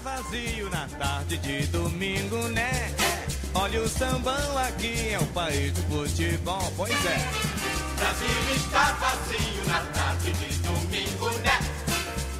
vazio na tarde de domingo, né? Olha o sambão aqui, é o país do futebol, pois é. Brasil está vazio na tarde de domingo, né?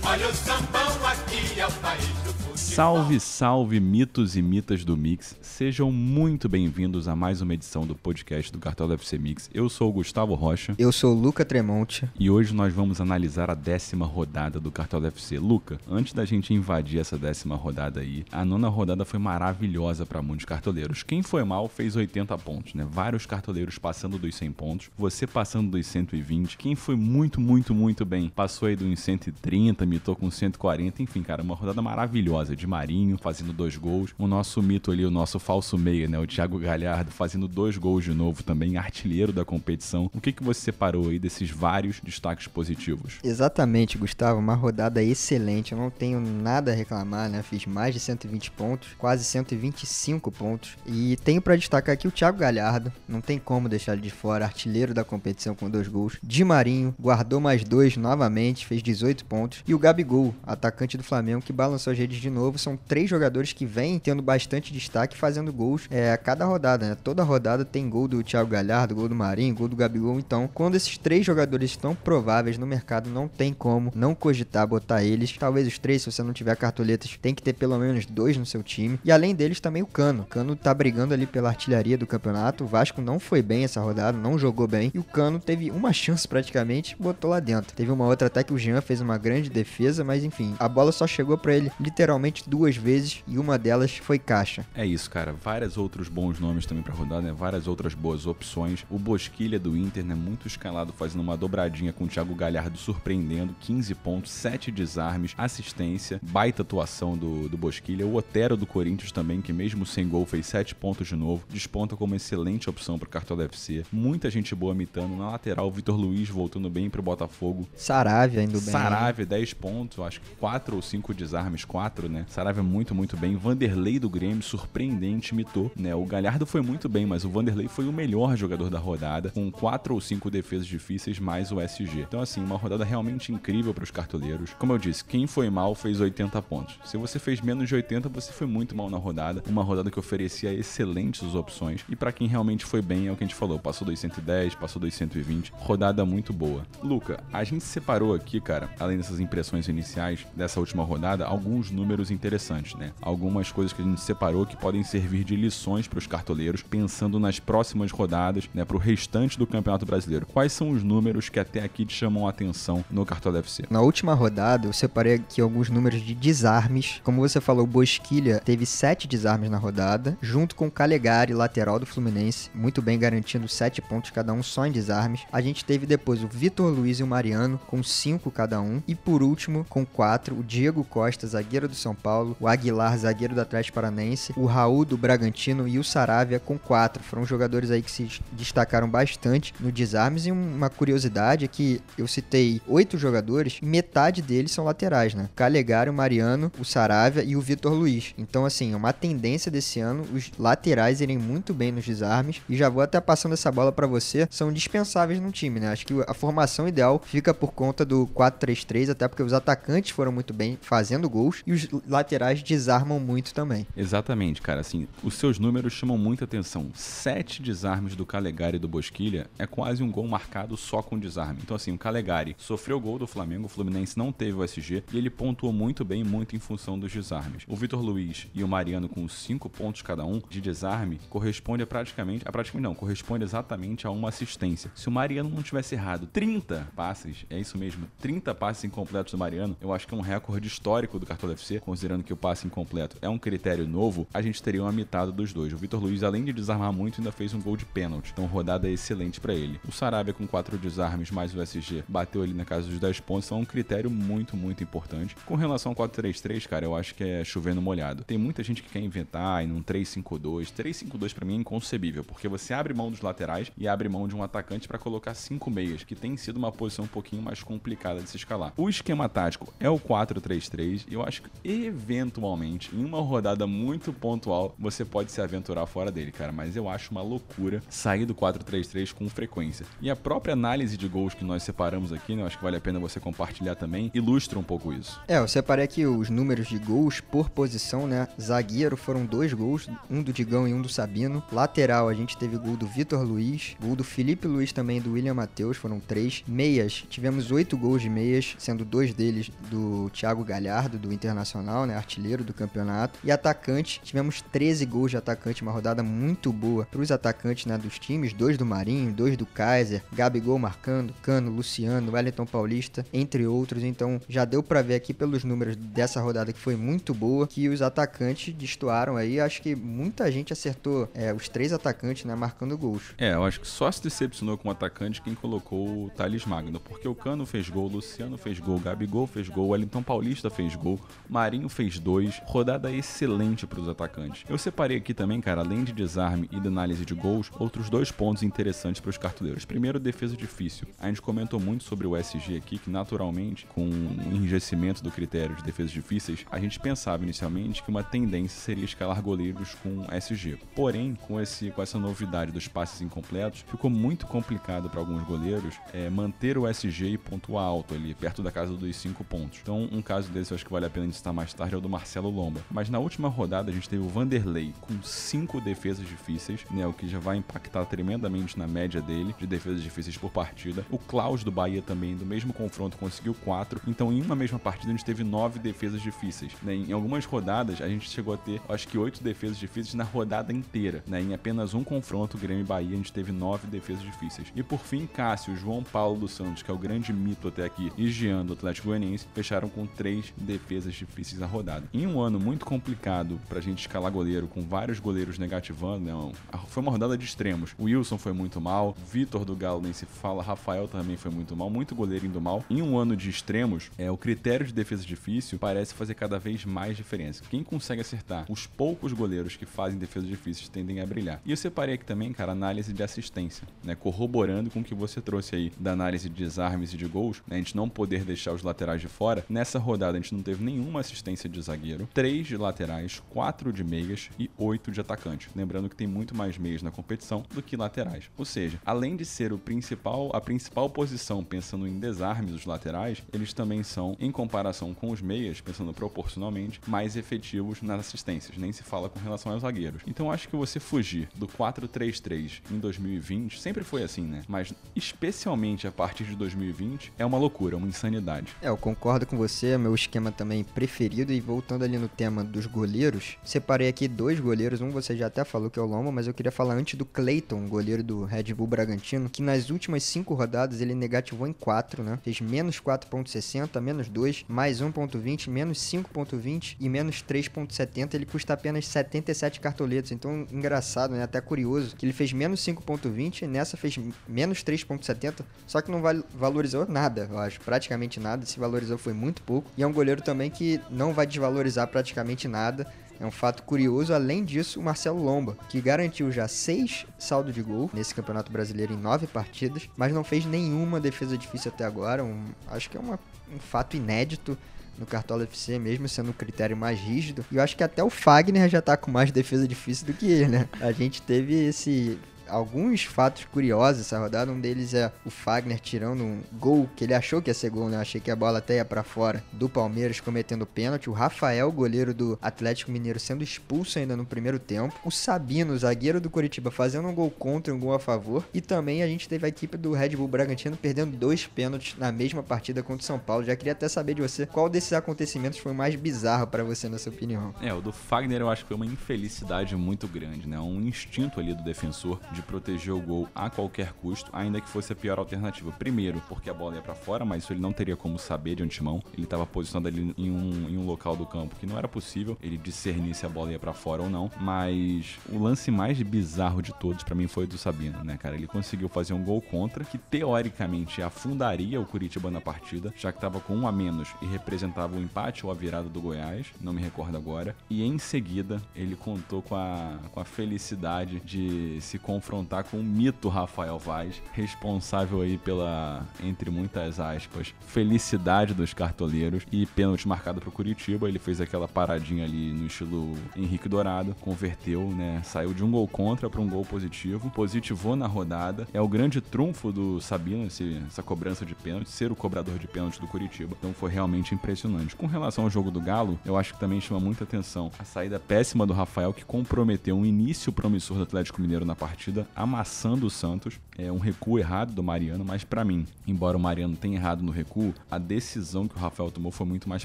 Olha o sambão aqui, é o país. Salve, salve, mitos e mitas do Mix. Sejam muito bem-vindos a mais uma edição do podcast do Cartel do FC Mix. Eu sou o Gustavo Rocha Eu sou o Luca Tremonte. e hoje nós vamos analisar a décima rodada do Cartel do FC. Luca, antes da gente invadir essa décima rodada aí, a nona rodada foi maravilhosa para muitos cartoleiros. Quem foi mal fez 80 pontos, né? Vários cartoleiros passando dos 100 pontos, você passando dos 120. Quem foi muito, muito, muito bem passou aí dos 130, mitou com 140. Enfim, cara, uma rodada maravilhosa de Marinho fazendo dois gols. O nosso mito ali, o nosso falso meia, né? O Thiago Galhardo fazendo dois gols de novo também, artilheiro da competição. O que, que você separou aí desses vários destaques positivos? Exatamente, Gustavo, uma rodada excelente. Eu não tenho nada a reclamar, né? Fiz mais de 120 pontos, quase 125 pontos. E tenho pra destacar aqui o Thiago Galhardo, não tem como deixar ele de fora, artilheiro da competição com dois gols. Di Marinho guardou mais dois novamente, fez 18 pontos. E o Gabigol, atacante do Flamengo, que balançou as redes de novo. São três jogadores que vêm tendo bastante destaque, fazendo gols é, a cada rodada, né? Toda rodada tem gol do Thiago Galhardo, gol do Marinho, gol do Gabigol. Então, quando esses três jogadores estão prováveis no mercado, não tem como não cogitar botar eles. Talvez os três, se você não tiver cartoletas, tem que ter pelo menos dois no seu time. E além deles, também o Cano. O Cano tá brigando ali pela artilharia do campeonato. O Vasco não foi bem essa rodada, não jogou bem. E o Cano teve uma chance praticamente, botou lá dentro. Teve uma outra até que o Jean fez uma grande defesa, mas enfim, a bola só chegou pra ele literalmente duas vezes e uma delas foi caixa. É isso, cara. Vários outros bons nomes também pra rodar, né? Várias outras boas opções. O Bosquilha do Inter, né? Muito escalado, fazendo uma dobradinha com o Thiago Galhardo, surpreendendo. 15 pontos, 7 desarmes, assistência, baita atuação do, do Bosquilha. O Otero do Corinthians também, que mesmo sem gol fez 7 pontos de novo. Desponta como excelente opção pro cartão da FC. Muita gente boa mitando. Na lateral, o Vitor Luiz voltando bem pro Botafogo. Saravia indo bem. Saravia, 10 pontos, acho que 4 ou 5 desarmes, 4, né? Saravia muito, muito bem. Vanderlei do Grêmio, surpreendente, mitou, né? O Galhardo foi muito bem, mas o Vanderlei foi o melhor jogador da rodada, com 4 ou 5 defesas difíceis, mais o SG. Então, assim, uma rodada realmente incrível para os cartoleiros. Como eu disse, quem foi mal fez 80 pontos. Se você fez menos de 80, você foi muito mal na rodada. Uma rodada que oferecia excelentes opções. E para quem realmente foi bem, é o que a gente falou, passou dos 110, passou dos 120. Rodada muito boa. Luca, a gente separou aqui, cara, além dessas impressões iniciais dessa última rodada, alguns números interessantes, né? Algumas coisas que a gente separou que podem servir de lições para os cartoleiros, pensando nas próximas rodadas, né, para o restante do Campeonato Brasileiro. Quais são os números que até aqui te chamam a atenção no Cartola FC? Na última rodada, eu separei aqui alguns números de desarmes. Como você falou, o Bosquilha teve sete desarmes na rodada, junto com o Calegari, lateral do Fluminense, muito bem garantindo sete pontos cada um só em desarmes. A gente teve depois o Vitor Luiz e o Mariano, com cinco cada um. E por último, com quatro, o Diego Costa, zagueiro do São Paulo, o Aguilar, zagueiro do Atlético Paranense, o Raul do Bragantino e o Saravia com quatro. Foram jogadores aí que se destacaram bastante no desarmes. E uma curiosidade é que eu citei oito jogadores metade deles são laterais, né? Calegari, o Mariano, o Saravia e o Vitor Luiz. Então, assim, é uma tendência desse ano os laterais irem muito bem nos desarmes. E já vou até passando essa bola para você. São dispensáveis no time, né? Acho que a formação ideal fica por conta do 4-3-3, até porque os atacantes foram muito bem fazendo gols e os laterais desarmam muito também. Exatamente, cara. Assim, os seus números chamam muita atenção. Sete desarmes do Calegari e do Bosquilha é quase um gol marcado só com desarme. Então, assim, o Calegari sofreu gol do Flamengo, o Fluminense não teve o SG e ele pontuou muito bem, muito em função dos desarmes. O Vitor Luiz e o Mariano, com cinco pontos cada um de desarme, corresponde a praticamente. A praticamente não, corresponde exatamente a uma assistência. Se o Mariano não tivesse errado 30 passes, é isso mesmo, 30 passes incompletos do Mariano, eu acho que é um recorde histórico do Cartola FC, considerando que o passe incompleto é um critério novo, a gente teria uma mitada dos dois. O Vitor Luiz, além de desarmar muito, ainda fez um gol de pênalti. Então, rodada excelente para ele. O Sarabia, com quatro desarmes mais o SG, bateu ali na casa dos 10 pontos. Então, é um critério muito, muito importante. Com relação ao 4-3-3, cara, eu acho que é chovendo molhado. Tem muita gente que quer inventar em um 3-5-2. 3-5-2 para mim é inconcebível, porque você abre mão dos laterais e abre mão de um atacante para colocar cinco meias, que tem sido uma posição um pouquinho mais complicada de se escalar. O esquema tático é o 4-3-3 e eu acho que eventualmente, em uma rodada muito pontual, você pode se aventurar fora dele, cara. Mas eu acho uma loucura sair do 4-3-3 com frequência. E a própria análise de gols que nós separamos aqui, né? Eu acho que vale a pena você compartilhar também, ilustra um pouco isso. É, eu separei aqui os números de gols por posição, né? Zagueiro foram dois gols, um do Digão e um do Sabino. Lateral, a gente teve gol do Vitor Luiz, gol do Felipe Luiz também, do William Matheus, foram três. Meias, tivemos oito gols de meias, sendo dois deles do Thiago Galhardo, do Internacional, né? Artilheiro do campeonato. E atacante, tivemos 13 gols de atacante, uma rodada muito boa para os atacantes né, dos times, dois do Marinho, dois do Kaiser, Gabigol marcando, Cano, Luciano, Wellington Paulista, entre outros. Então já deu para ver aqui pelos números dessa rodada que foi muito boa que os atacantes destoaram aí. Acho que muita gente acertou é, os três atacantes, né, marcando gols. É, eu acho que só se decepcionou com o atacante quem colocou o Thales Magno, porque o Cano fez gol, o Luciano fez gol, o Gabigol fez gol, o Wellington Paulista fez gol, Marinho fez dois, rodada excelente para os atacantes. Eu separei aqui também, cara, além de desarme e de análise de gols, outros dois pontos interessantes para os cartuleiros. Primeiro, defesa difícil. A gente comentou muito sobre o SG aqui, que naturalmente, com o enrijecimento do critério de defesas difíceis, a gente pensava inicialmente que uma tendência seria escalar goleiros com SG. Porém, com, esse, com essa novidade dos passes incompletos, ficou muito complicado para alguns goleiros é, manter o SG e pontuar alto ali, perto da casa dos 5 pontos. Então, um caso desse eu acho que vale a pena citar mais tarde é o do Marcelo Lomba. Mas na última rodada a gente teve o Vanderlei com 5 defesas difíceis, né, o que já vai impactar tremendamente na média dele de defesas difíceis por partida. O Klaus do Bahia também, do mesmo confronto, conseguiu 4. Então, em uma mesma partida, a gente teve 9 defesas difíceis. Né? Em algumas rodadas, a gente chegou a ter, acho que 8 defesas difíceis na rodada inteira. Né? Em apenas um confronto, Grêmio e Bahia, a gente teve 9 defesas difíceis. E por fim, Cássio, João Paulo dos Santos, que é o grande mito até aqui, e Jean do Atlético Goianiense, fecharam com 3 defesas difíceis na rodada. Em um ano muito complicado pra gente escalar goleiro, com vários goleiros negativando, né? foi uma rodada de extremos. O Wilson foi muito mal, Vitor do Galo nem se fala, Rafael também foi muito mal, muito goleiro indo mal. Em um ano de extremos, é, o critério de defesa difícil parece fazer cada vez mais diferença. Quem consegue acertar os poucos goleiros que fazem defesas difíceis tendem a brilhar. E eu separei aqui também, cara, análise de assistência, né? Corroborando com o que você trouxe aí da análise de desarmes e de gols, né? A gente não poder deixar os laterais de fora. Nessa rodada a gente não teve nenhuma assistência de zagueiro, três de laterais, quatro de meias e oito de atacante. Lembrando que tem muito mais meias na competição do que laterais. Ou seja, além de ser o principal, a principal posição pensando em desarmes dos laterais, eles também são, em comparação com os meias, pensando proporcionalmente, mais efetivos nas assistências. Nem se fala com relação aos zagueiros. Então acho que você fugir do 4-3-3 em 2020 sempre foi assim, né? Mas especialmente a partir de 2020 é uma loucura, uma insanidade. É, eu concordo com você, meu esquema também preferido. E voltando ali no tema dos goleiros, separei aqui dois goleiros. Um você já até falou que é o Lomba, mas eu queria falar antes do Clayton, goleiro do Red Bull Bragantino, que nas últimas cinco rodadas ele negativou em 4, né? Fez menos 4,60, menos 2, mais 1,20, menos 5,20 e menos 3,70. Ele custa apenas 77 cartoletas. Então, engraçado, né? Até curioso que ele fez menos 5,20 e nessa fez menos 3,70. Só que não valorizou nada, eu acho. Praticamente nada. Se valorizou foi muito pouco. E é um goleiro também que não vai desvalorizar praticamente nada. É um fato curioso. Além disso, o Marcelo Lomba, que garantiu já seis saldo de gol nesse Campeonato Brasileiro em nove partidas, mas não fez nenhuma defesa difícil até agora. Um, acho que é uma, um fato inédito no Cartola FC, mesmo sendo um critério mais rígido. E eu acho que até o Fagner já tá com mais defesa difícil do que ele, né? A gente teve esse alguns fatos curiosos essa rodada. Um deles é o Fagner tirando um gol que ele achou que ia ser gol, né? achei que a bola até ia pra fora do Palmeiras cometendo pênalti. O Rafael, goleiro do Atlético Mineiro, sendo expulso ainda no primeiro tempo. O Sabino, zagueiro do Curitiba, fazendo um gol contra e um gol a favor. E também a gente teve a equipe do Red Bull Bragantino perdendo dois pênaltis na mesma partida contra o São Paulo. Já queria até saber de você qual desses acontecimentos foi mais bizarro para você, na sua opinião. É, o do Fagner eu acho que foi uma infelicidade muito grande, né? Um instinto ali do defensor de de proteger o gol a qualquer custo, ainda que fosse a pior alternativa. Primeiro, porque a bola ia para fora, mas isso ele não teria como saber de antemão. Ele estava posicionado ali em um, em um local do campo que não era possível ele discernir se a bola ia para fora ou não. Mas o lance mais bizarro de todos para mim foi o do Sabino, né, cara? Ele conseguiu fazer um gol contra que teoricamente afundaria o Curitiba na partida, já que estava com um a menos e representava o empate ou a virada do Goiás, não me recordo agora. E em seguida ele contou com a, com a felicidade de se confrontar confrontar com o mito Rafael Vaz, responsável aí pela, entre muitas aspas, felicidade dos cartoleiros e pênalti marcado pro Curitiba. Ele fez aquela paradinha ali no estilo Henrique Dourado, converteu, né? Saiu de um gol contra para um gol positivo, positivou na rodada. É o grande trunfo do Sabino, esse, essa cobrança de pênalti, ser o cobrador de pênalti do Curitiba. Então foi realmente impressionante. Com relação ao jogo do Galo, eu acho que também chama muita atenção a saída péssima do Rafael, que comprometeu um início promissor do Atlético Mineiro na partida, amassando o Santos. É um recuo errado do Mariano, mas para mim, embora o Mariano tenha errado no recuo, a decisão que o Rafael tomou foi muito mais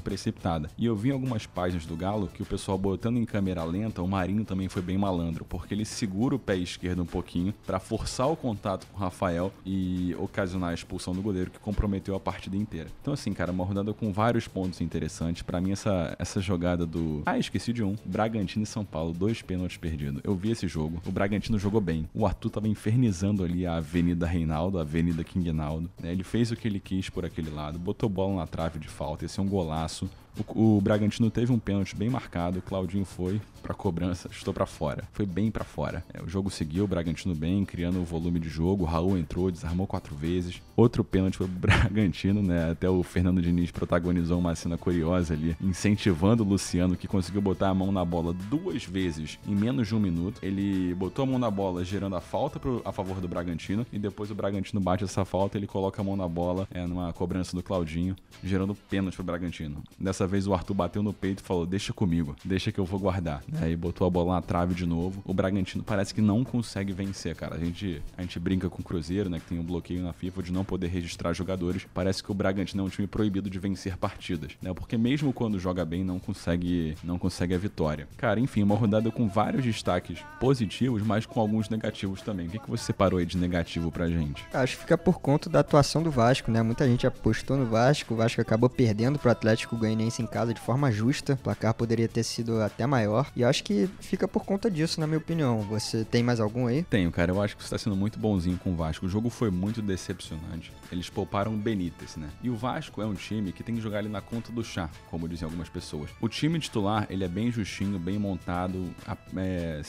precipitada. E eu vi em algumas páginas do Galo que o pessoal botando em câmera lenta, o Marinho também foi bem malandro, porque ele segura o pé esquerdo um pouquinho para forçar o contato com o Rafael e ocasionar a expulsão do goleiro que comprometeu a partida inteira. Então assim, cara, uma rodada com vários pontos interessantes. Para mim essa essa jogada do Ah, esqueci de um. Bragantino e São Paulo, dois pênaltis perdidos. Eu vi esse jogo. O Bragantino jogou bem. O Arthur tava infernizando ali a Avenida Reinaldo, a Avenida Quingnaldo. Né? Ele fez o que ele quis por aquele lado, botou bola na trave de falta, esse é um golaço. O, o, Bragantino teve um pênalti bem marcado, Claudinho foi pra cobrança, estou para fora. Foi bem para fora. É, o jogo seguiu, o Bragantino bem, criando o volume de jogo. O Raul entrou, desarmou quatro vezes. Outro pênalti foi pro Bragantino, né? Até o Fernando Diniz protagonizou uma cena curiosa ali, incentivando o Luciano, que conseguiu botar a mão na bola duas vezes em menos de um minuto. Ele botou a mão na bola, gerando a falta pro, a favor do Bragantino, e depois o Bragantino bate essa falta, ele coloca a mão na bola é, numa cobrança do Claudinho, gerando pênalti pro Bragantino. Dessa vez o Arthur bateu no peito e falou: Deixa comigo, deixa que eu vou guardar. Aí botou a bola na trave de novo. O Bragantino parece que não consegue vencer, cara. A gente, a gente brinca com o Cruzeiro, né? Que tem um bloqueio na FIFA de não poder registrar jogadores. Parece que o Bragantino é um time proibido de vencer partidas, né? Porque mesmo quando joga bem, não consegue, não consegue a vitória. Cara, enfim, uma rodada com vários destaques positivos, mas com alguns negativos também. O que, que você separou aí de negativo pra gente? Acho que fica por conta da atuação do Vasco, né? Muita gente apostou no Vasco, o Vasco acabou perdendo pro Atlético Goianiense em casa de forma justa. O placar poderia ter sido até maior. E acho que fica por conta disso, na minha opinião. Você tem mais algum aí? Tenho, cara. Eu acho que você está sendo muito bonzinho com o Vasco. O jogo foi muito decepcionante. Eles pouparam o Benítez, né? E o Vasco é um time que tem que jogar ali na conta do chá, como dizem algumas pessoas. O time titular, ele é bem justinho, bem montado. É,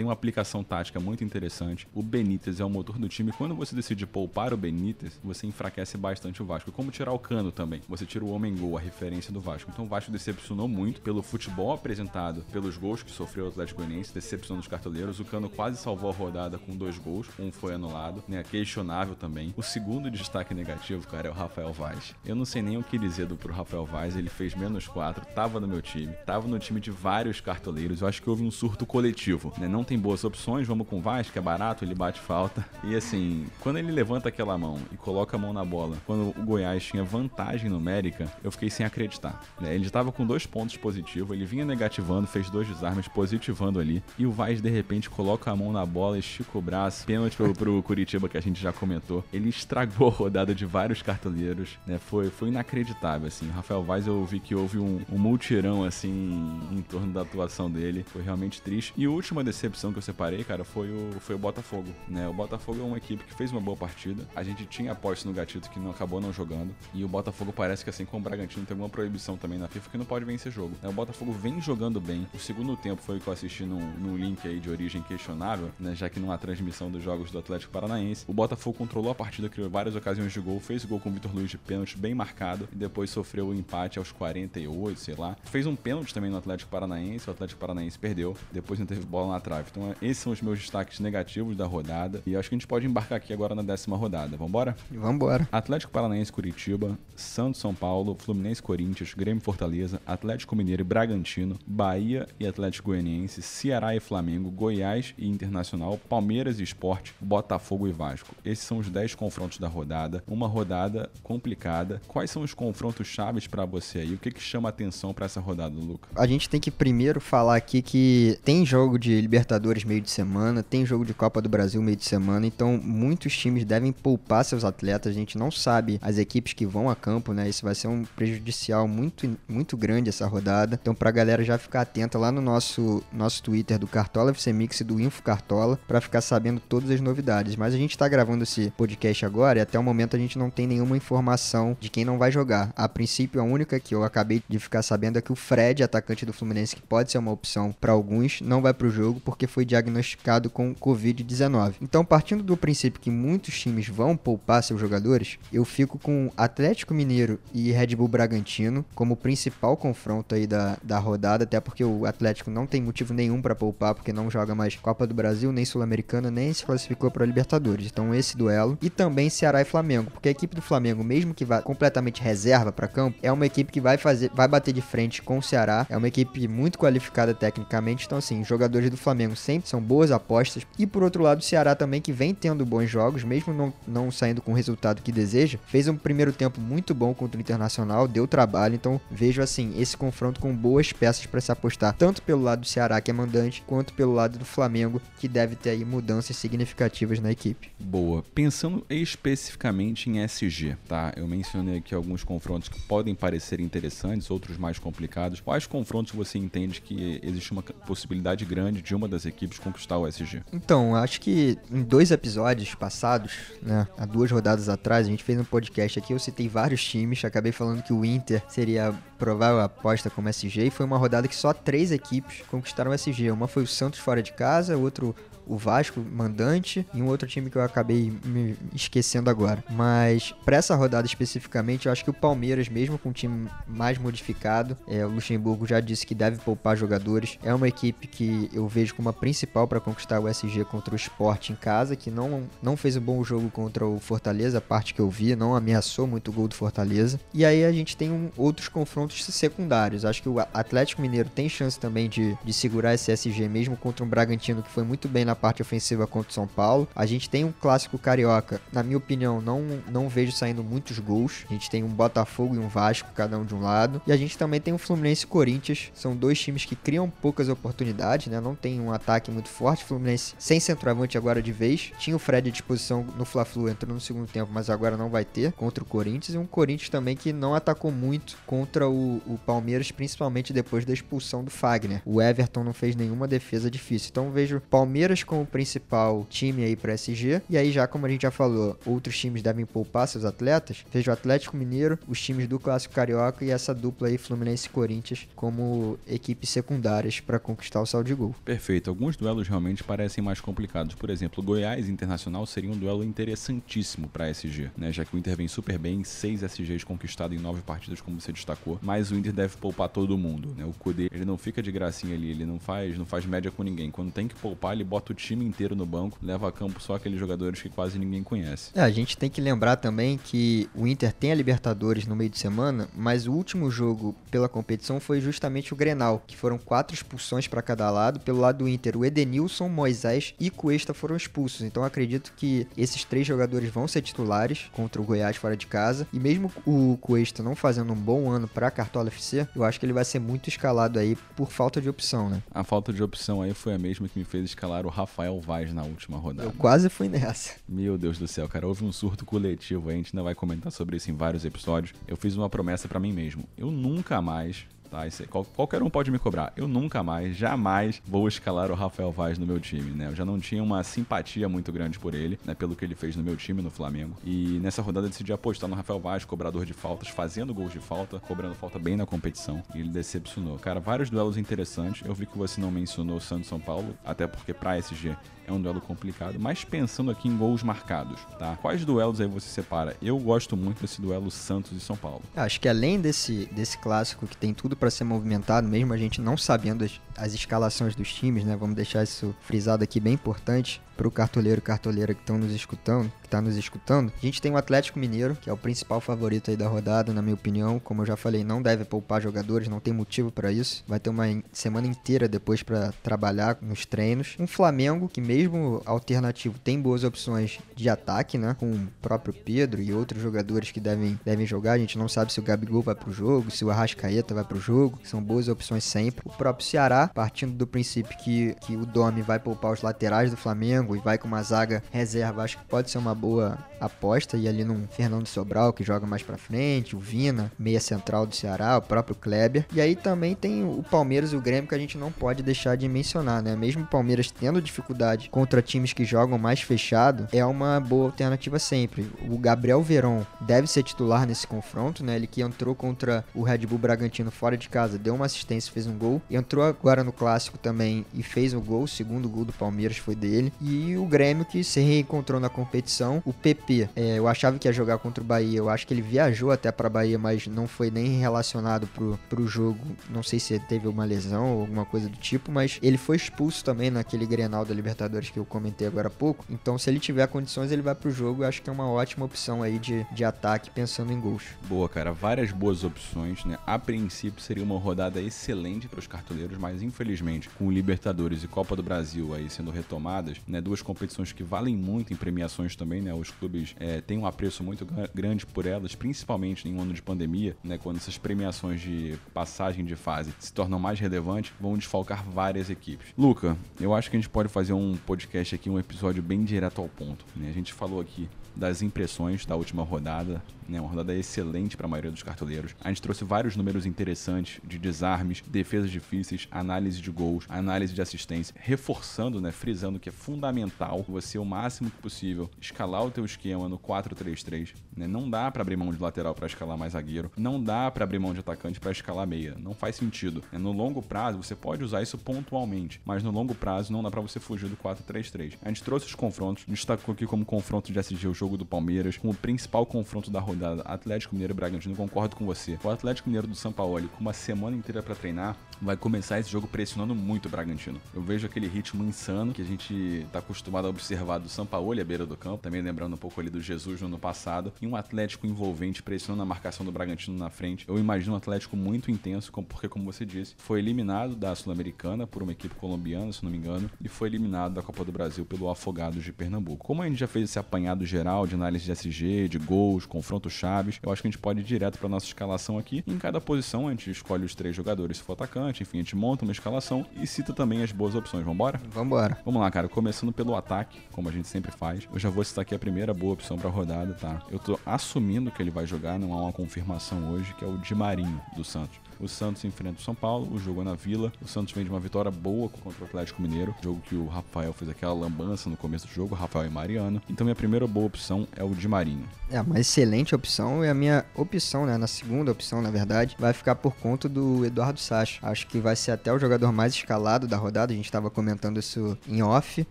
tem uma aplicação tática muito interessante. O Benítez é o motor do time. Quando você decide poupar o Benítez, você enfraquece bastante o Vasco. Como tirar o Cano também. Você tira o homem gol, a referência do Vasco. Então o Vasco decepcionou muito pelo futebol apresentado, pelos gols que sofreu o Atlético Goianiense, decepcionando os cartoleiros. O Cano quase salvou a rodada com dois gols, um foi anulado, né? Questionável também. O segundo destaque negativo, cara, é o Rafael Vaz. Eu não sei nem o que dizer do pro Rafael Vaz, ele fez menos quatro, tava no meu time, tava no time de vários cartoleiros. Eu acho que houve um surto coletivo, né? Não tem boas opções, vamos com o Vaz, que é barato, ele bate falta. E assim, quando ele levanta aquela mão e coloca a mão na bola, quando o Goiás tinha vantagem numérica, eu fiquei sem acreditar. Né? Ele estava com dois pontos positivos, ele vinha negativando, fez dois desarmes, positivando ali. E o Vaz, de repente, coloca a mão na bola, estica o braço, pênalti pro, pro Curitiba, que a gente já comentou. Ele estragou a rodada de vários cartoleiros, né? Foi, foi inacreditável, assim. Rafael Vaz, eu vi que houve um, um multirão, assim, em torno da atuação dele. Foi realmente triste. E última decepção que eu separei, cara, foi o, foi o Botafogo, né? O Botafogo é uma equipe que fez uma boa partida. A gente tinha aposto no Gatito que não acabou não jogando. E o Botafogo parece que, assim como o Bragantino, tem alguma proibição também na FIFA que não pode vencer jogo. Né? O Botafogo vem jogando bem. O segundo tempo foi o que eu assisti num link aí de origem questionável, né? Já que não há transmissão dos jogos do Atlético Paranaense. O Botafogo controlou a partida, criou várias ocasiões de gol, fez o gol com o Vitor Luiz de pênalti bem marcado e depois sofreu o empate aos 48, sei lá. Fez um pênalti também no Atlético Paranaense, o Atlético Paranaense perdeu, depois não teve bola na trave. Então, esses são os meus destaques negativos da rodada e acho que a gente pode embarcar aqui agora na décima rodada. Vambora? Vambora. Atlético Paranaense Curitiba, Santos São Paulo, Fluminense Corinthians, Grêmio Fortaleza, Atlético Mineiro e Bragantino, Bahia e Atlético Goianiense, Ceará e Flamengo, Goiás e Internacional, Palmeiras e Esporte, Botafogo e Vasco. Esses são os 10 confrontos da rodada. Uma rodada complicada. Quais são os confrontos chaves para você aí? O que, que chama atenção para essa rodada, Luca? A gente tem que primeiro falar aqui que tem jogo de Libertadores meio de semana, tem jogo de Copa do Brasil meio de semana, então muitos times devem poupar seus atletas. A gente não sabe as equipes que vão a campo, né? Isso vai ser um prejudicial muito muito, grande essa rodada. Então, pra galera já ficar atenta lá no nosso, nosso Twitter do Cartola FC Mix e do Info Cartola para ficar sabendo todas as novidades. Mas a gente tá gravando esse podcast agora e até o momento a gente não tem nenhuma informação de quem não vai jogar. A princípio, a única que eu acabei de ficar sabendo é que o Fred, atacante do Fluminense, que pode ser uma opção para alguns, não vai pro jogo porque foi diagnosticado com Covid-19. Então, partindo do princípio que muitos times vão poupar seus jogadores, eu fico com Atlético Mineiro e Red Bull Bragantino como principal confronto aí da, da rodada, até porque o Atlético não tem motivo nenhum para poupar, porque não joga mais Copa do Brasil, nem Sul-Americana, nem se classificou para Libertadores. Então, esse duelo. E também Ceará e Flamengo, porque a equipe do Flamengo, mesmo que vá completamente reserva para campo, é uma equipe que vai fazer, vai bater de frente com o Ceará. É uma equipe muito qualificada tecnicamente, então assim, jogadores do Flamengo sempre são boas apostas. E por outro lado, o Ceará também que vem tendo bons jogos, mesmo não, não saindo com o resultado que deseja, fez um primeiro tempo muito bom contra o Internacional, deu trabalho, então vejo assim esse confronto com boas peças para se apostar, tanto pelo lado do Ceará que é mandante, quanto pelo lado do Flamengo que deve ter aí mudanças significativas na equipe. Boa. Pensando especificamente em SG, tá? Eu mencionei aqui alguns confrontos que podem parecer interessantes, outros mais complicados. Quais confrontos você entende que existe uma possibilidade grande de uma das equipes conquistar o SG? Então, acho que em dois episódios passados, né, há duas rodadas atrás, a gente fez um podcast aqui, eu citei vários times, acabei falando que o Inter seria a provável aposta como SG e foi uma rodada que só três equipes conquistaram o SG. Uma foi o Santos fora de casa, outro o Vasco mandante e um outro time que eu acabei me esquecendo agora. Mas para essa rodada especificamente, eu acho que o Palmeiras, mesmo com um time mais modificado, é, o Luxemburgo já disse que deve poupar jogadores. É uma equipe que eu vejo como a principal para conquistar o SG contra o Sport em casa, que não, não fez um bom jogo contra o Fortaleza, a parte que eu vi, não ameaçou muito o gol do Fortaleza. E aí a gente tem um, outros confrontos secundários. Acho que o Atlético Mineiro tem chance também de, de segurar esse SG, mesmo contra um Bragantino que foi muito bem na parte ofensiva contra o São Paulo. A gente tem um clássico carioca, na minha opinião, não, não vejo saindo muitos gols. A gente tem um Botafogo e um Vasco, cada um de um lado. E a gente também tem o Fluminense e Corinthians. São dois times que criam poucas oportunidades, né? Não tem um ataque muito forte. Fluminense sem centroavante agora de vez. Tinha o Fred à disposição no Fla-Flu, entrou no segundo tempo, mas agora não vai ter contra o Corinthians. E um Corinthians também que não atacou muito contra o, o Palmeiras, principalmente depois da expulsão do Fagner. O Everton não fez nenhuma defesa difícil. Então vejo Palmeiras como principal time aí para SG. E aí já como a gente já falou, outros times devem poupar seus atletas. Vejo o Atlético Mineiro, os times do Clássico Carioca e essa dupla aí Fluminense e Corinthians como equipes secundárias para conquistar o saldo de gol. Perfeito. Alguns duelos realmente parecem mais complicados. Por exemplo, Goiás Internacional seria um duelo interessantíssimo para SG, né? Já que o Inter vem super bem, seis SGs conquistados em nove partidas, como você destacou. Mas o Inter deve poupar todo mundo, né? O Kudê, ele não fica de gracinha ali, ele não faz, não faz média com ninguém. Quando tem que poupar, ele bota o time inteiro no banco, leva a campo só aqueles jogadores que quase ninguém conhece. É, a gente tem que lembrar também que o Inter tem a Libertadores no meio de semana, mas o último jogo pela competição foi justamente o Grenal, que foram quatro expulsões para cada lado. Pelo lado do Inter, o Edenilson, Moisés e Cuesta foram expulsos. Então acredito que esses três jogadores vão ser titulares contra o Goiás fora de casa. E mesmo o Cuesta não fazendo um bom ano para Cartola FC, eu acho que ele vai ser muito escalado aí por falta de opção, né? A falta de opção aí foi a mesma que me fez escalar o Rafael Vaz na última rodada. Eu quase fui nessa. Meu Deus do céu, cara, houve um surto coletivo, a gente ainda vai comentar sobre isso em vários episódios. Eu fiz uma promessa para mim mesmo. Eu nunca mais Tá, isso aí, qual, qualquer um pode me cobrar. Eu nunca mais, jamais vou escalar o Rafael Vaz no meu time, né? Eu já não tinha uma simpatia muito grande por ele, né? Pelo que ele fez no meu time, no Flamengo. E nessa rodada eu decidi apostar no Rafael Vaz, cobrador de faltas, fazendo gols de falta, cobrando falta bem na competição. E ele decepcionou. Cara, vários duelos interessantes. Eu vi que você não mencionou o Santos São Paulo, até porque pra SG é um duelo complicado, mas pensando aqui em gols marcados, tá? Quais duelos aí você separa? Eu gosto muito desse duelo Santos e São Paulo. Acho que além desse, desse clássico que tem tudo para ser movimentado, mesmo a gente não sabendo as, as escalações dos times, né? Vamos deixar isso frisado aqui bem importante para o cartoleiro cartoleira que estão nos escutando, que está nos escutando. A gente tem o Atlético Mineiro, que é o principal favorito aí da rodada, na minha opinião. Como eu já falei, não deve poupar jogadores, não tem motivo para isso. Vai ter uma semana inteira depois para trabalhar nos treinos. Um Flamengo que mesmo alternativo tem boas opções de ataque, né? Com o próprio Pedro e outros jogadores que devem, devem jogar. A gente não sabe se o Gabigol vai pro jogo, se o Arrascaeta vai pro jogo. São boas opções sempre. O próprio Ceará, partindo do princípio que, que o Domi vai poupar os laterais do Flamengo, Flamengo e vai com uma zaga reserva, acho que pode ser uma boa aposta. E ali num Fernando Sobral, que joga mais pra frente, o Vina, meia central do Ceará, o próprio Kleber. E aí também tem o Palmeiras e o Grêmio que a gente não pode deixar de mencionar, né? Mesmo o Palmeiras tendo dificuldade contra times que jogam mais fechado, é uma boa alternativa sempre. O Gabriel Veron deve ser titular nesse confronto, né? Ele que entrou contra o Red Bull Bragantino fora de casa, deu uma assistência, fez um gol. Entrou agora no clássico também e fez o gol, o segundo gol do Palmeiras foi dele. E o Grêmio que se reencontrou na competição, o PP. É, eu achava que ia jogar contra o Bahia, eu acho que ele viajou até para Bahia, mas não foi nem relacionado pro, pro jogo. Não sei se teve uma lesão ou alguma coisa do tipo, mas ele foi expulso também naquele Grenal da Libertadores que eu comentei agora há pouco. Então, se ele tiver condições, ele vai pro jogo. Eu acho que é uma ótima opção aí de, de ataque pensando em gols. Boa, cara. Várias boas opções, né? A princípio seria uma rodada excelente para os cartoleiros, mas infelizmente, com Libertadores e Copa do Brasil aí sendo retomadas, né? Duas competições que valem muito em premiações também, né? Os clubes é, têm um apreço muito grande por elas, principalmente em um ano de pandemia, né? Quando essas premiações de passagem de fase se tornam mais relevantes, vão desfalcar várias equipes. Luca, eu acho que a gente pode fazer um podcast aqui, um episódio bem direto ao ponto. Né? A gente falou aqui das impressões da última rodada, né? Uma rodada excelente para a maioria dos cartoleiros. A gente trouxe vários números interessantes de desarmes, defesas difíceis, análise de gols, análise de assistência, reforçando, né, frisando que é fundamental você o máximo possível escalar o teu esquema no 4-3-3, né? Não dá para abrir mão de lateral para escalar mais zagueiro, não dá para abrir mão de atacante para escalar meia, não faz sentido. Né? No longo prazo você pode usar isso pontualmente, mas no longo prazo não dá para você fugir do 4-3-3. A gente trouxe os confrontos, destacou aqui como confronto de SG o jogo do Palmeiras, como principal confronto da rodada da Atlético Mineiro Bragantino, concordo com você. O Atlético Mineiro do São Paulo, com uma semana inteira para treinar, vai começar esse jogo pressionando muito o Bragantino. Eu vejo aquele ritmo insano que a gente tá acostumado a observar do São Paulo à beira do campo, também lembrando um pouco ali do Jesus no ano passado, e um Atlético envolvente pressionando a marcação do Bragantino na frente. Eu imagino um Atlético muito intenso, porque, como você disse, foi eliminado da Sul-Americana por uma equipe colombiana, se não me engano, e foi eliminado da Copa do Brasil pelo Afogados de Pernambuco. Como a gente já fez esse apanhado geral de análise de SG, de gols, confronto chaves. Eu acho que a gente pode ir direto para nossa escalação aqui. Em cada posição a gente escolhe os três jogadores se for atacante, enfim, a gente monta uma escalação e cita também as boas opções. Vambora? Vambora. Vamos lá, cara. Começando pelo ataque, como a gente sempre faz. Eu já vou citar aqui a primeira boa opção para rodada, tá? Eu tô assumindo que ele vai jogar, não há uma confirmação hoje, que é o Di Marinho do Santos. O Santos enfrenta o São Paulo, o jogo é na Vila. O Santos vem de uma vitória boa contra o Atlético Mineiro, jogo que o Rafael fez aquela lambança no começo do jogo, Rafael e Mariano. Então minha primeira boa opção é o Di Marinho. É uma excelente opção e a minha opção, né, na segunda opção, na verdade, vai ficar por conta do Eduardo Sacha. Acho que vai ser até o jogador mais escalado da rodada, a gente estava comentando isso em off,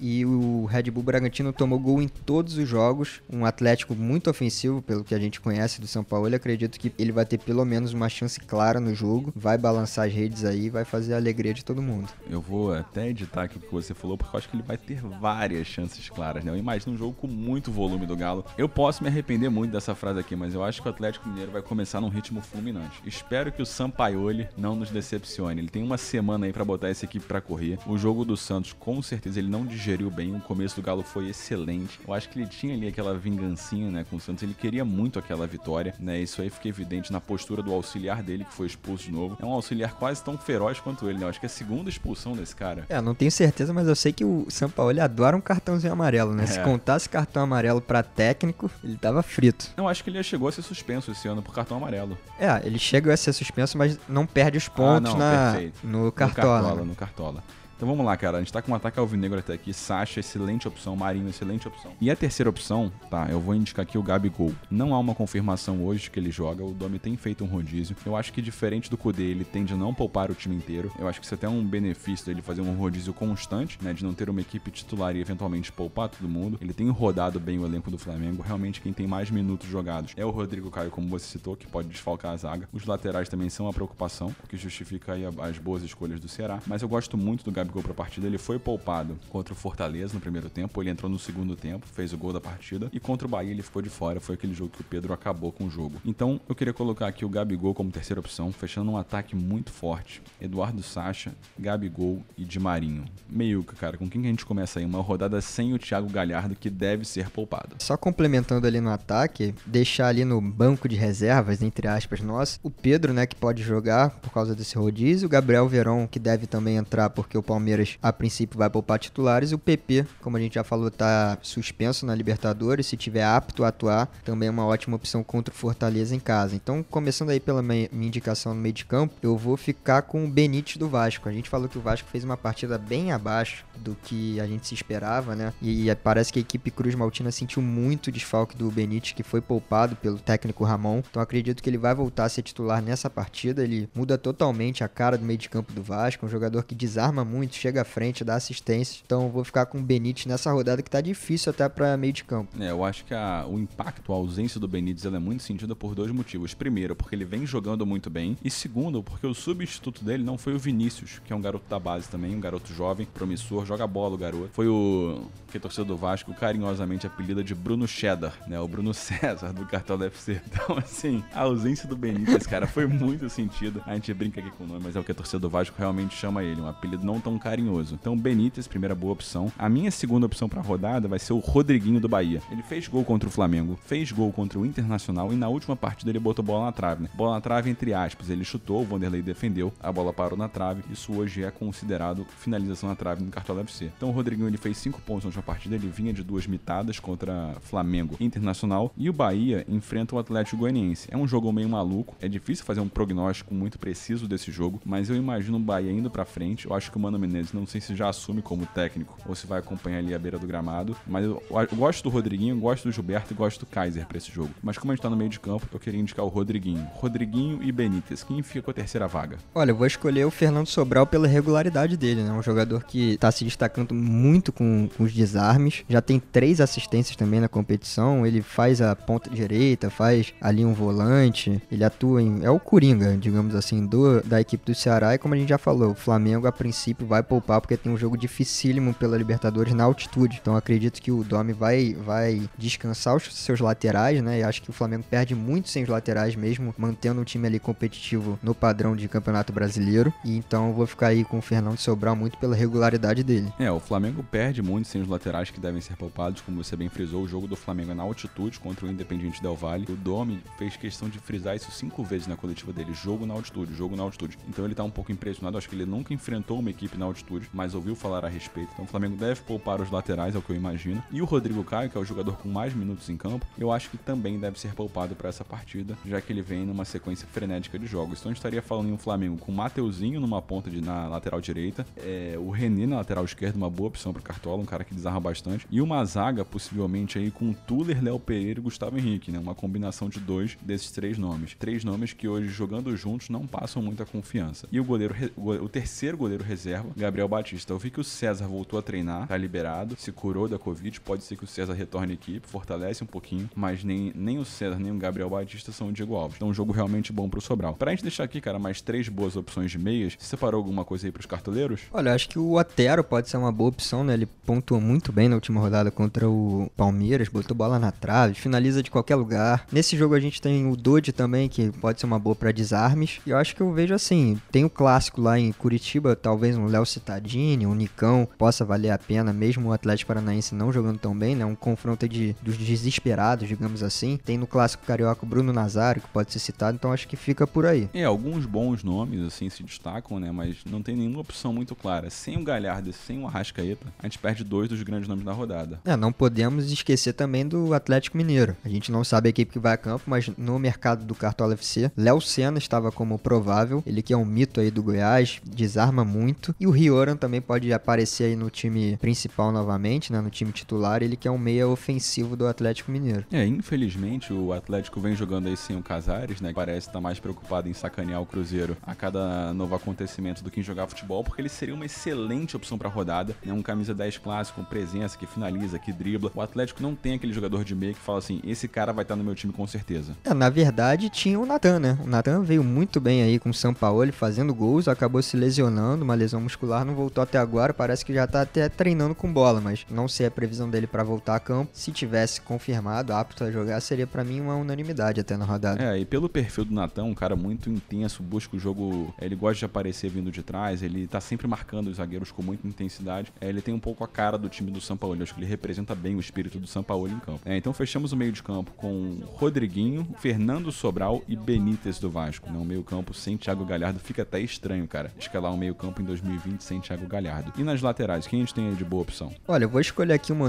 e o Red Bull Bragantino tomou gol em todos os jogos, um Atlético muito ofensivo, pelo que a gente conhece do São Paulo, eu acredito que ele vai ter pelo menos uma chance clara no jogo jogo, vai balançar as redes aí, vai fazer a alegria de todo mundo. Eu vou até editar aqui o que você falou, porque eu acho que ele vai ter várias chances claras, né? Eu imagino um jogo com muito volume do Galo. Eu posso me arrepender muito dessa frase aqui, mas eu acho que o Atlético Mineiro vai começar num ritmo fulminante. Espero que o Sampaioli não nos decepcione. Ele tem uma semana aí para botar essa equipe para correr. O jogo do Santos, com certeza, ele não digeriu bem. O começo do Galo foi excelente. Eu acho que ele tinha ali aquela vingancinha, né, com o Santos. Ele queria muito aquela vitória, né? Isso aí fica evidente na postura do auxiliar dele, que foi expulso de novo. É um auxiliar quase tão feroz quanto ele, né? Eu acho que é a segunda expulsão desse cara. É, não tenho certeza, mas eu sei que o São Paulo adora um cartãozinho amarelo, né? É. Se contasse cartão amarelo para técnico, ele tava frito. Eu acho que ele chegou a ser suspenso esse ano por cartão amarelo. É, ele chegou a ser suspenso, mas não perde os pontos ah, não, na, no Cartola. No Cartola, no Cartola. Então vamos lá, cara. A gente tá com um ataque alvinegro até aqui. Sacha, excelente opção. Marinho, excelente opção. E a terceira opção, tá? Eu vou indicar aqui o Gabigol. Não há uma confirmação hoje que ele joga. O Domi tem feito um rodízio. Eu acho que diferente do Kudê, ele tende a não poupar o time inteiro. Eu acho que isso é até um benefício dele fazer um rodízio constante, né? De não ter uma equipe titular e eventualmente poupar todo mundo. Ele tem rodado bem o elenco do Flamengo. Realmente, quem tem mais minutos jogados é o Rodrigo Caio, como você citou, que pode desfalcar a zaga. Os laterais também são uma preocupação, o que justifica aí as boas escolhas do Ceará. Mas eu gosto muito do Gabigol Gabigol para a partida. Ele foi poupado contra o Fortaleza no primeiro tempo, ele entrou no segundo tempo, fez o gol da partida, e contra o Bahia ele ficou de fora. Foi aquele jogo que o Pedro acabou com o jogo. Então eu queria colocar aqui o Gabigol como terceira opção, fechando um ataque muito forte. Eduardo Sacha, Gabigol e Di Marinho. Que, cara, com quem que a gente começa aí? Uma rodada sem o Thiago Galhardo, que deve ser poupado. Só complementando ali no ataque, deixar ali no banco de reservas, entre aspas, nós, o Pedro, né, que pode jogar por causa desse rodízio, o Gabriel Verón, que deve também entrar porque o Palmeiras Palmeiras a princípio vai poupar titulares. E o PP, como a gente já falou, tá suspenso na Libertadores. Se tiver apto a atuar, também é uma ótima opção contra o Fortaleza em casa. Então, começando aí pela minha indicação no meio de campo, eu vou ficar com o Benítez do Vasco. A gente falou que o Vasco fez uma partida bem abaixo do que a gente se esperava, né? E parece que a equipe Cruz Maltina sentiu muito o desfalque do Benítez, que foi poupado pelo técnico Ramon. Então acredito que ele vai voltar a ser titular nessa partida. Ele muda totalmente a cara do meio de campo do Vasco, um jogador que desarma muito, chega à frente, dá assistência. Então vou ficar com o Benítez nessa rodada que tá difícil até para meio de campo. É, eu acho que a, o impacto, a ausência do Benítez ela é muito sentida por dois motivos. Primeiro, porque ele vem jogando muito bem. E segundo, porque o substituto dele não foi o Vinícius, que é um garoto da base também, um garoto jovem, promissor, joga bola o garoto. Foi o que torcedor do Vasco carinhosamente apelida de Bruno Cheddar, né? O Bruno César do Cartola FC. Então, assim, a ausência do Benítez, cara, foi muito sentido. A gente brinca aqui com o nome, mas é o que a do Vasco realmente chama ele, um apelido não tão carinhoso. Então, Benítez, primeira boa opção. A minha segunda opção para rodada vai ser o Rodriguinho do Bahia. Ele fez gol contra o Flamengo, fez gol contra o Internacional e na última partida ele botou bola na trave, né? Bola na trave entre aspas. Ele chutou, o Vanderlei defendeu, a bola parou na trave. Isso hoje é considerado finalização na trave no Cartola FC. Então, o Rodriguinho ele fez 5 pontos na última partida, ele vinha de duas mitadas contra Flamengo Internacional e o Bahia enfrenta o Atlético Goianiense. É um jogo meio maluco, é difícil fazer um prognóstico muito preciso desse jogo, mas eu imagino o Bahia indo para frente. Eu acho que o Mano Não sei se já assume como técnico ou se vai acompanhar ali a beira do gramado, mas eu, eu gosto do Rodriguinho, gosto do Gilberto e gosto do Kaiser para esse jogo. Mas como a gente tá no meio de campo, eu queria indicar o Rodriguinho. Rodriguinho e Benítez. Quem fica com a terceira vaga? Olha, eu vou escolher o Fernando Sobral pela regularidade dele, né? Um jogador que tá se destacando muito com, com os desarmes. Já tem três assistências também na competição. Ele faz a ponta direita, faz ali um volante. Ele atua em. É o Coringa, digamos assim, do, da equipe do Ceará. E como a gente já falou, o Flamengo a princípio vai poupar porque tem um jogo dificílimo pela Libertadores na altitude. Então acredito que o Domi vai, vai descansar os seus laterais, né? E acho que o Flamengo perde muito sem os laterais mesmo, mantendo um time ali competitivo no padrão de Campeonato Brasileiro. E então eu vou ficar aí com o Fernando Sobral muito pela regularidade dele. É, o Flamengo perde muito sem os laterais que devem ser poupados, como você bem frisou. O jogo do Flamengo é na altitude contra o Independiente Del Valle. O Domi fez questão de frisar isso cinco vezes na coletiva dele: jogo na altitude, jogo na altitude. Então ele tá um pouco impressionado. Acho que ele nunca enfrentou uma equipe na altitude, mas ouviu falar a respeito. Então o Flamengo deve poupar os laterais, é o que eu imagino. E o Rodrigo Caio, que é o jogador com mais minutos em campo, eu acho que também deve ser poupado para essa partida, já que ele vem numa sequência frenética de jogos. Então a gente estaria falando em um Flamengo com o Mateuzinho numa ponta de, na lateral direita, é, o René na lateral esquerda, uma boa opção para Cartola, um cara que desarma bastante, e uma zaga possivelmente aí com Tuller, Léo Pereira e Gustavo Henrique, né? Uma combinação de dois desses três nomes. Três nomes que hoje jogando juntos não passam muita confiança. E o goleiro, o terceiro goleiro reserva, Gabriel Batista. Eu vi que o César voltou a treinar, tá liberado, se curou da Covid, pode ser que o César retorne equipe, fortalece um pouquinho, mas nem, nem o César nem o Gabriel Batista são o Diego Alves. Então um jogo realmente bom pro Sobral. Pra gente deixar aqui, cara, mais três boas opções de meias, você separou alguma coisa aí pros cartoleiros? Olha, acho que o Otero pode ser uma boa opção, né? Ele pontuou muito bem na última rodada contra o Palmeiras, botou bola na trave, finaliza de qualquer lugar. Nesse jogo a gente tem o Dodi também, que pode ser uma boa para desarmes. E eu acho que eu vejo assim, tem o clássico lá em Curitiba, talvez um Léo Cittadini, um Nicão, possa valer a pena, mesmo o Atlético Paranaense não jogando tão bem, né? Um confronto de, dos desesperados, digamos assim. Tem no clássico carioca o Bruno Nazário, que pode ser citado, então acho que fica por aí. É, alguns bons nomes, assim, se destacam, né? Mas não tem nenhuma opção muito clara. Sem o Galhardo e sem o Arrascaeta, a gente perde dois dos grandes nomes da rodada. É, não podemos esquecer também do Atlético Mineiro. A gente não sabe a equipe que vai a campo, mas no mercado do Cartola FC, Léo Senna estava como provável. Ele que é um mito aí do Goiás, desarma muito. E o Rioran também pode aparecer aí no time principal novamente, né? No time titular. Ele que é um meia ofensivo do Atlético Mineiro. É, infelizmente o Atlético vem jogando aí sem o Casares, né? Parece estar mais preocupado em sacanear o Cruzeiro a cada novo acontecimento do que em jogar futebol, porque ele seria uma excelente opção para rodada, né? Um camisa 10 clássico, com presença, que finaliza, que dribla. O Atlético não tem aquele jogador de meia que fala assim: esse cara vai estar no meu time com certeza. É, na verdade, tinha o Natan, né? O Natan veio muito bem aí com o São Paulo, fazendo gols, acabou se lesionando, uma lesão muscular, não voltou até agora, parece que já tá até treinando com bola, mas não sei a previsão dele para voltar a campo. Se tivesse confirmado, apto a jogar, seria para mim uma unanimidade até na rodada. É, e pelo perfil do Natan, um cara muito intenso, busca o jogo, ele gosta de aparecer vindo de trás, ele tá sempre marcando os zagueiros com muita intensidade. É, ele tem um pouco a cara do time do São Paulo, acho que ele representa bem o espírito do São Paulo em campo. É, então fechamos o meio de campo com Rodriguinho, Fernando Sobral e Benítez do Vasco. Né? Um meio campo sem Thiago Galhardo fica até estranho, cara. Escalar um meio campo em 2020 sub-20 sem Thiago Galhardo. E nas laterais, quem a gente tem aí de boa opção? Olha, eu vou escolher aqui uma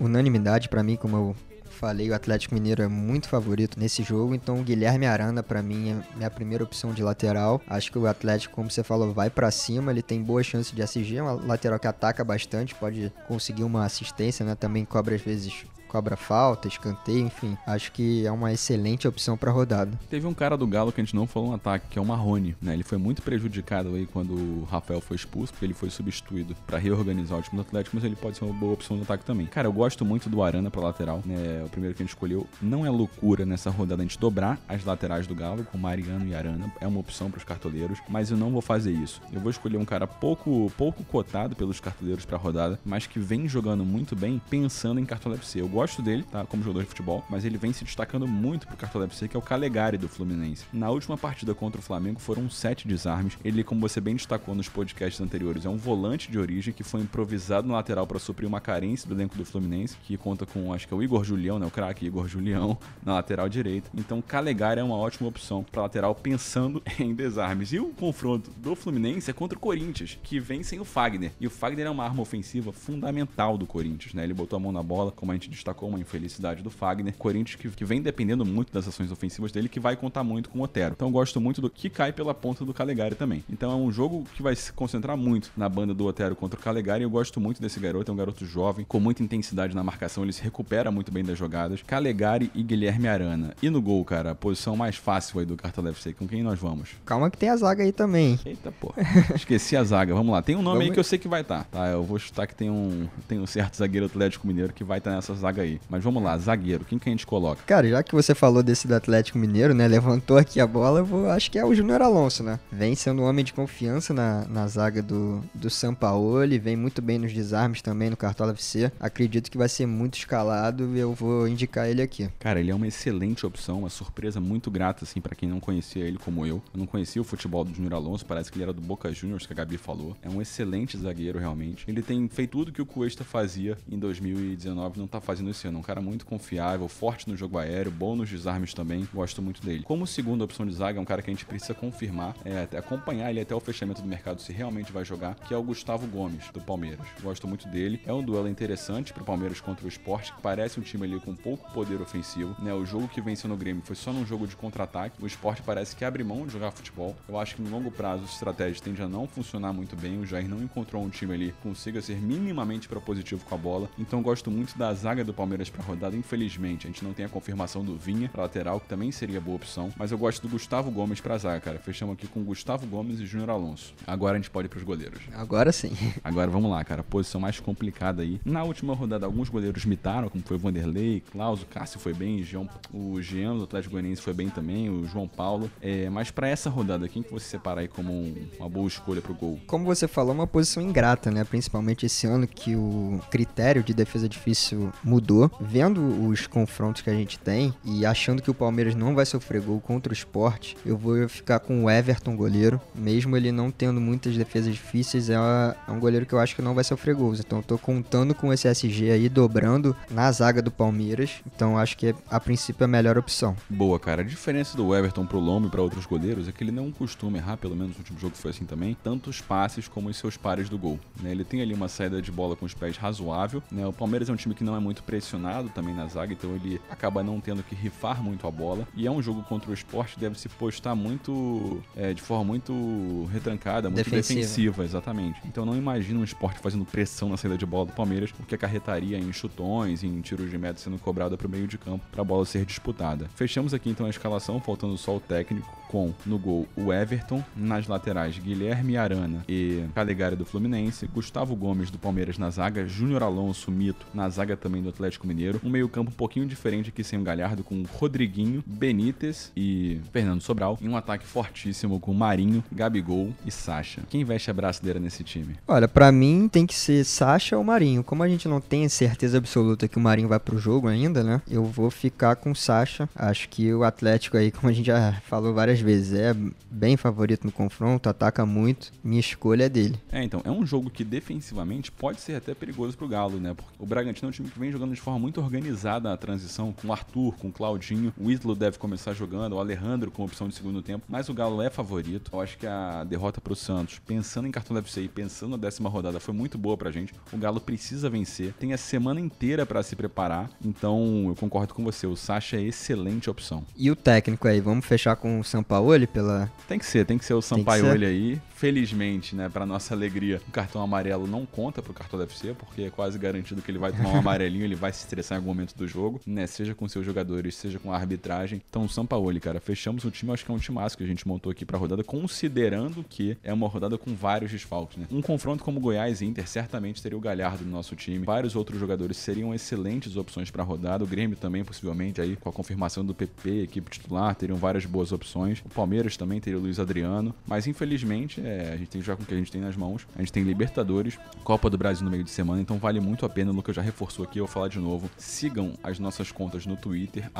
unanimidade, para mim, como eu falei, o Atlético Mineiro é muito favorito nesse jogo, então o Guilherme Arana para mim é minha primeira opção de lateral. Acho que o Atlético, como você falou, vai para cima, ele tem boa chance de SG, é uma lateral que ataca bastante, pode conseguir uma assistência, né? Também cobra às vezes cobra falta, escanteio, enfim. Acho que é uma excelente opção para rodada. Teve um cara do Galo que a gente não falou no ataque, que é o Marrone, né? Ele foi muito prejudicado aí quando o Rafael foi expulso, porque ele foi substituído para reorganizar o time do Atlético, mas ele pode ser uma boa opção no ataque também. Cara, eu gosto muito do Arana para lateral, né? O primeiro que a gente escolheu. Não é loucura nessa rodada a gente dobrar as laterais do Galo com Mariano e Arana, é uma opção para os cartoleiros, mas eu não vou fazer isso. Eu vou escolher um cara pouco pouco cotado pelos cartoleiros para rodada, mas que vem jogando muito bem pensando em cartola FC. Eu gosto dele, tá? Como jogador de futebol, mas ele vem se destacando muito pro Cartola FC, que é o Calegari do Fluminense. Na última partida contra o Flamengo foram sete desarmes. Ele, como você bem destacou nos podcasts anteriores, é um volante de origem que foi improvisado no lateral para suprir uma carência do elenco do Fluminense, que conta com, acho que é o Igor Julião, né? O craque Igor Julião na lateral direita. Então, Calegari é uma ótima opção para lateral pensando em desarmes. E o confronto do Fluminense é contra o Corinthians, que vem sem o Fagner. E o Fagner é uma arma ofensiva fundamental do Corinthians, né? Ele botou a mão na bola, como a gente destacou, uma infelicidade do Fagner. Corinthians que, que vem dependendo muito das ações ofensivas dele, que vai contar muito com o Otero. Então eu gosto muito do que cai pela ponta do Calegari também. Então é um jogo que vai se concentrar muito na banda do Otero contra o Calegari. Eu gosto muito desse garoto, é um garoto jovem, com muita intensidade na marcação, ele se recupera muito bem das jogadas. Calegari e Guilherme Arana. E no gol, cara, a posição mais fácil aí do Cartola FC, com quem nós vamos? Calma que tem a zaga aí também. Eita, pô. Esqueci a zaga. Vamos lá. Tem um nome vamos... aí que eu sei que vai estar, tá? tá? Eu vou chutar que tem um, tem um certo zagueiro Atlético Mineiro que vai estar nessa zaga aí. Mas vamos lá, zagueiro, quem que a gente coloca? Cara, já que você falou desse do Atlético Mineiro, né? Levantou aqui a bola, eu vou, acho que é o Júnior Alonso, né? Vem sendo um homem de confiança na, na zaga do, do Sampaoli, vem muito bem nos desarmes também no Cartola FC. Acredito que vai ser muito escalado e eu vou indicar ele aqui. Cara, ele é uma excelente opção, uma surpresa muito grata, assim, para quem não conhecia ele como eu. Eu não conhecia o futebol do Júnior Alonso, parece que ele era do Boca Juniors, que a Gabi falou. É um excelente zagueiro, realmente. Ele tem feito tudo que o Cuesta fazia em 2019, não tá fazendo esse ano. Um cara muito confiável, forte no jogo aéreo, bom nos desarmes também. Gosto muito dele. Como segunda opção de zaga, é um cara que a gente precisa confirmar, é, acompanhar ele até o fechamento do mercado se realmente vai jogar, que é o Gustavo Gomes, do Palmeiras. Gosto muito dele. É um duelo interessante pro Palmeiras contra o Sport, que parece um time ali com pouco poder ofensivo. Né? O jogo que venceu no Grêmio foi só num jogo de contra-ataque. O Sport parece que abre mão de jogar futebol. Eu acho que no longo prazo a estratégia tende a não funcionar muito bem. O Jair não encontrou um time ali que consiga ser minimamente propositivo com a bola. Então gosto muito da zaga do Palmeiras para rodada. Infelizmente, a gente não tem a confirmação do Vinha pra lateral, que também seria boa opção. Mas eu gosto do Gustavo Gomes pra zaga, cara. Fechamos aqui com Gustavo Gomes e Júnior Alonso. Agora a gente pode ir pros goleiros. Agora sim. Agora vamos lá, cara. Posição mais complicada aí. Na última rodada, alguns goleiros mitaram, como foi o Vanderlei, Klaus, o Cássio foi bem, o Jean do Atlético Goianiense foi bem também, o João Paulo. É, mas para essa rodada, quem que você separa aí como um, uma boa escolha pro gol? Como você falou, uma posição ingrata, né? Principalmente esse ano que o critério de defesa difícil mudou. Vendo os confrontos que a gente tem e achando que o Palmeiras não vai sofrer gol contra o esporte, eu vou ficar com o Everton, goleiro. Mesmo ele não tendo muitas defesas difíceis, é, é um goleiro que eu acho que não vai sofrer gols. Então eu tô contando com esse SG aí dobrando na zaga do Palmeiras. Então acho que a princípio é a melhor opção. Boa, cara. A diferença do Everton pro Lombo e para outros goleiros é que ele não costuma errar, pelo menos no último jogo foi assim também, tantos passes como os seus pares do gol. Né? Ele tem ali uma saída de bola com os pés razoável. Né? O Palmeiras é um time que não é muito pressionado também na zaga, então ele acaba não tendo que rifar muito a bola. E é um jogo contra o esporte deve se postar muito é, de forma muito retrancada, muito defensiva. defensiva. exatamente. Então não imagino um esporte fazendo pressão na saída de bola do Palmeiras, porque acarretaria em chutões, em tiros de meta sendo cobrado para o meio de campo para a bola ser disputada. Fechamos aqui então a escalação, faltando só o técnico, com no gol o Everton, nas laterais Guilherme Arana e Calegari do Fluminense, Gustavo Gomes do Palmeiras na zaga, Júnior Alonso Mito na zaga também do Atlético Mineiro, um meio-campo um pouquinho diferente aqui sem o Galhardo com Rodriguinho, Benítez e Fernando Sobral, e um ataque fortíssimo com Marinho, Gabigol e Sacha. Quem veste a braçadeira nesse time? Olha, para mim tem que ser Sacha ou Marinho. Como a gente não tem certeza absoluta que o Marinho vai pro jogo ainda, né? Eu vou ficar com Sacha. Acho que o Atlético aí, como a gente já falou várias várias vezes. É bem favorito no confronto, ataca muito. Minha escolha é dele. É, então, é um jogo que defensivamente pode ser até perigoso pro Galo, né? Porque o Bragantino é um time que vem jogando de forma muito organizada a transição, com o Arthur, com o Claudinho. O Islo deve começar jogando, o Alejandro com opção de segundo tempo. Mas o Galo é favorito. Eu acho que a derrota pro Santos, pensando em cartão FC e pensando na décima rodada, foi muito boa pra gente. O Galo precisa vencer. Tem a semana inteira para se preparar. Então, eu concordo com você. O Sacha é excelente opção. E o técnico aí, vamos fechar com o Sampaoli pela. Tem que ser, tem que ser o Sampaioli aí. Felizmente, né, para nossa alegria, o cartão amarelo não conta pro cartão FC, porque é quase garantido que ele vai tomar um amarelinho, ele vai se estressar em algum momento do jogo, né, seja com seus jogadores, seja com a arbitragem. Então, o Sampaoli, cara, fechamos o time, acho que é um timaço que a gente montou aqui pra rodada, considerando que é uma rodada com vários desfalques, né? Um confronto como Goiás e Inter certamente teria o Galhardo no nosso time. Vários outros jogadores seriam excelentes opções para rodada. O Grêmio também, possivelmente, aí com a confirmação do PP, equipe titular, teriam várias boas opções. O Palmeiras também teria o Luiz Adriano. Mas infelizmente, é, a gente tem que jogar com o que a gente tem nas mãos. A gente tem Libertadores, Copa do Brasil no meio de semana, então vale muito a pena. O Lucas já reforçou aqui, eu vou falar de novo. Sigam as nossas contas no Twitter,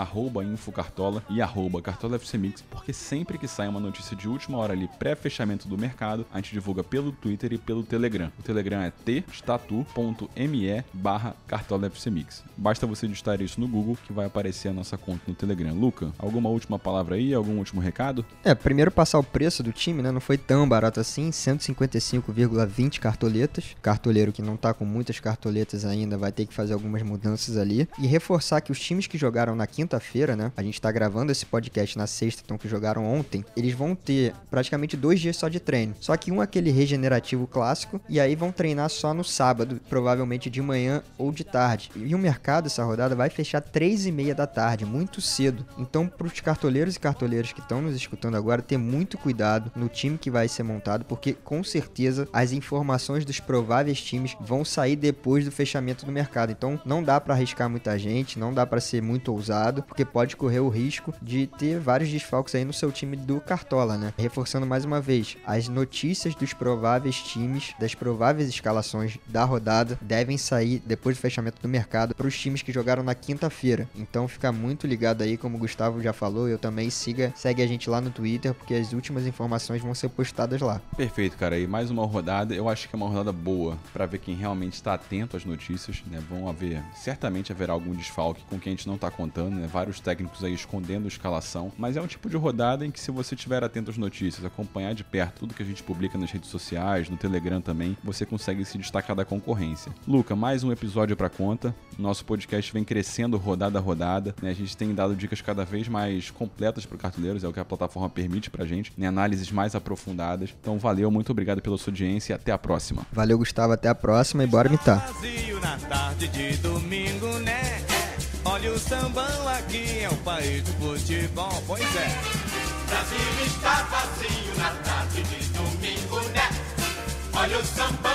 InfoCartola e arroba CartolaFCMix, porque sempre que sai uma notícia de última hora ali, pré-fechamento do mercado, a gente divulga pelo Twitter e pelo Telegram. O Telegram é t.statu.me barra CartolaFCMix. Basta você digitar isso no Google que vai aparecer a nossa conta no Telegram. Luca, alguma última palavra aí? Algum último recado? É, primeiro passar o preço do time, né? Não foi tão barato assim, 155,20 cartoletas. Cartoleiro que não tá com muitas cartoletas ainda vai ter que fazer algumas mudanças ali. E reforçar que os times que jogaram na quinta-feira, né? A gente tá gravando esse podcast na sexta, então que jogaram ontem, eles vão ter praticamente dois dias só de treino. Só que um é aquele regenerativo clássico, e aí vão treinar só no sábado, provavelmente de manhã ou de tarde. E o mercado, essa rodada, vai fechar três e meia da tarde, muito cedo. Então, pros cartoleiros e cartoleiras que estão nos escutando agora, ter muito cuidado no time que vai ser montado, porque com certeza as informações dos prováveis times vão sair depois do fechamento do mercado. Então, não dá para arriscar muita gente, não dá para ser muito ousado, porque pode correr o risco de ter vários desfalques aí no seu time do Cartola, né? Reforçando mais uma vez, as notícias dos prováveis times, das prováveis escalações da rodada devem sair depois do fechamento do mercado para os times que jogaram na quinta-feira. Então, fica muito ligado aí, como o Gustavo já falou, eu também siga, segue a gente lá no Twitter, porque as últimas informações vão ser postadas lá. Perfeito, cara. E mais uma rodada, eu acho que é uma rodada boa para ver quem realmente está atento às notícias, né? Vão haver, certamente haverá algum desfalque com quem a gente não tá contando, né? Vários técnicos aí escondendo escalação, mas é um tipo de rodada em que se você estiver atento às notícias, acompanhar de perto tudo que a gente publica nas redes sociais, no Telegram também, você consegue se destacar da concorrência. Luca, mais um episódio para conta. Nosso podcast vem crescendo rodada a rodada, né? A gente tem dado dicas cada vez mais completas para cartoleiros, é o que a plataforma permite pra gente, né? Análises mais aprofundadas. Então valeu, muito obrigado pela sua audiência e até a próxima. Valeu, Gustavo, até a próxima e bora mitar. Vazio na tarde de domingo, né? Olha o sambão aqui, é o país do futebol, pois é. Brasil está vazio na tarde de domingo, né? Olha o sambão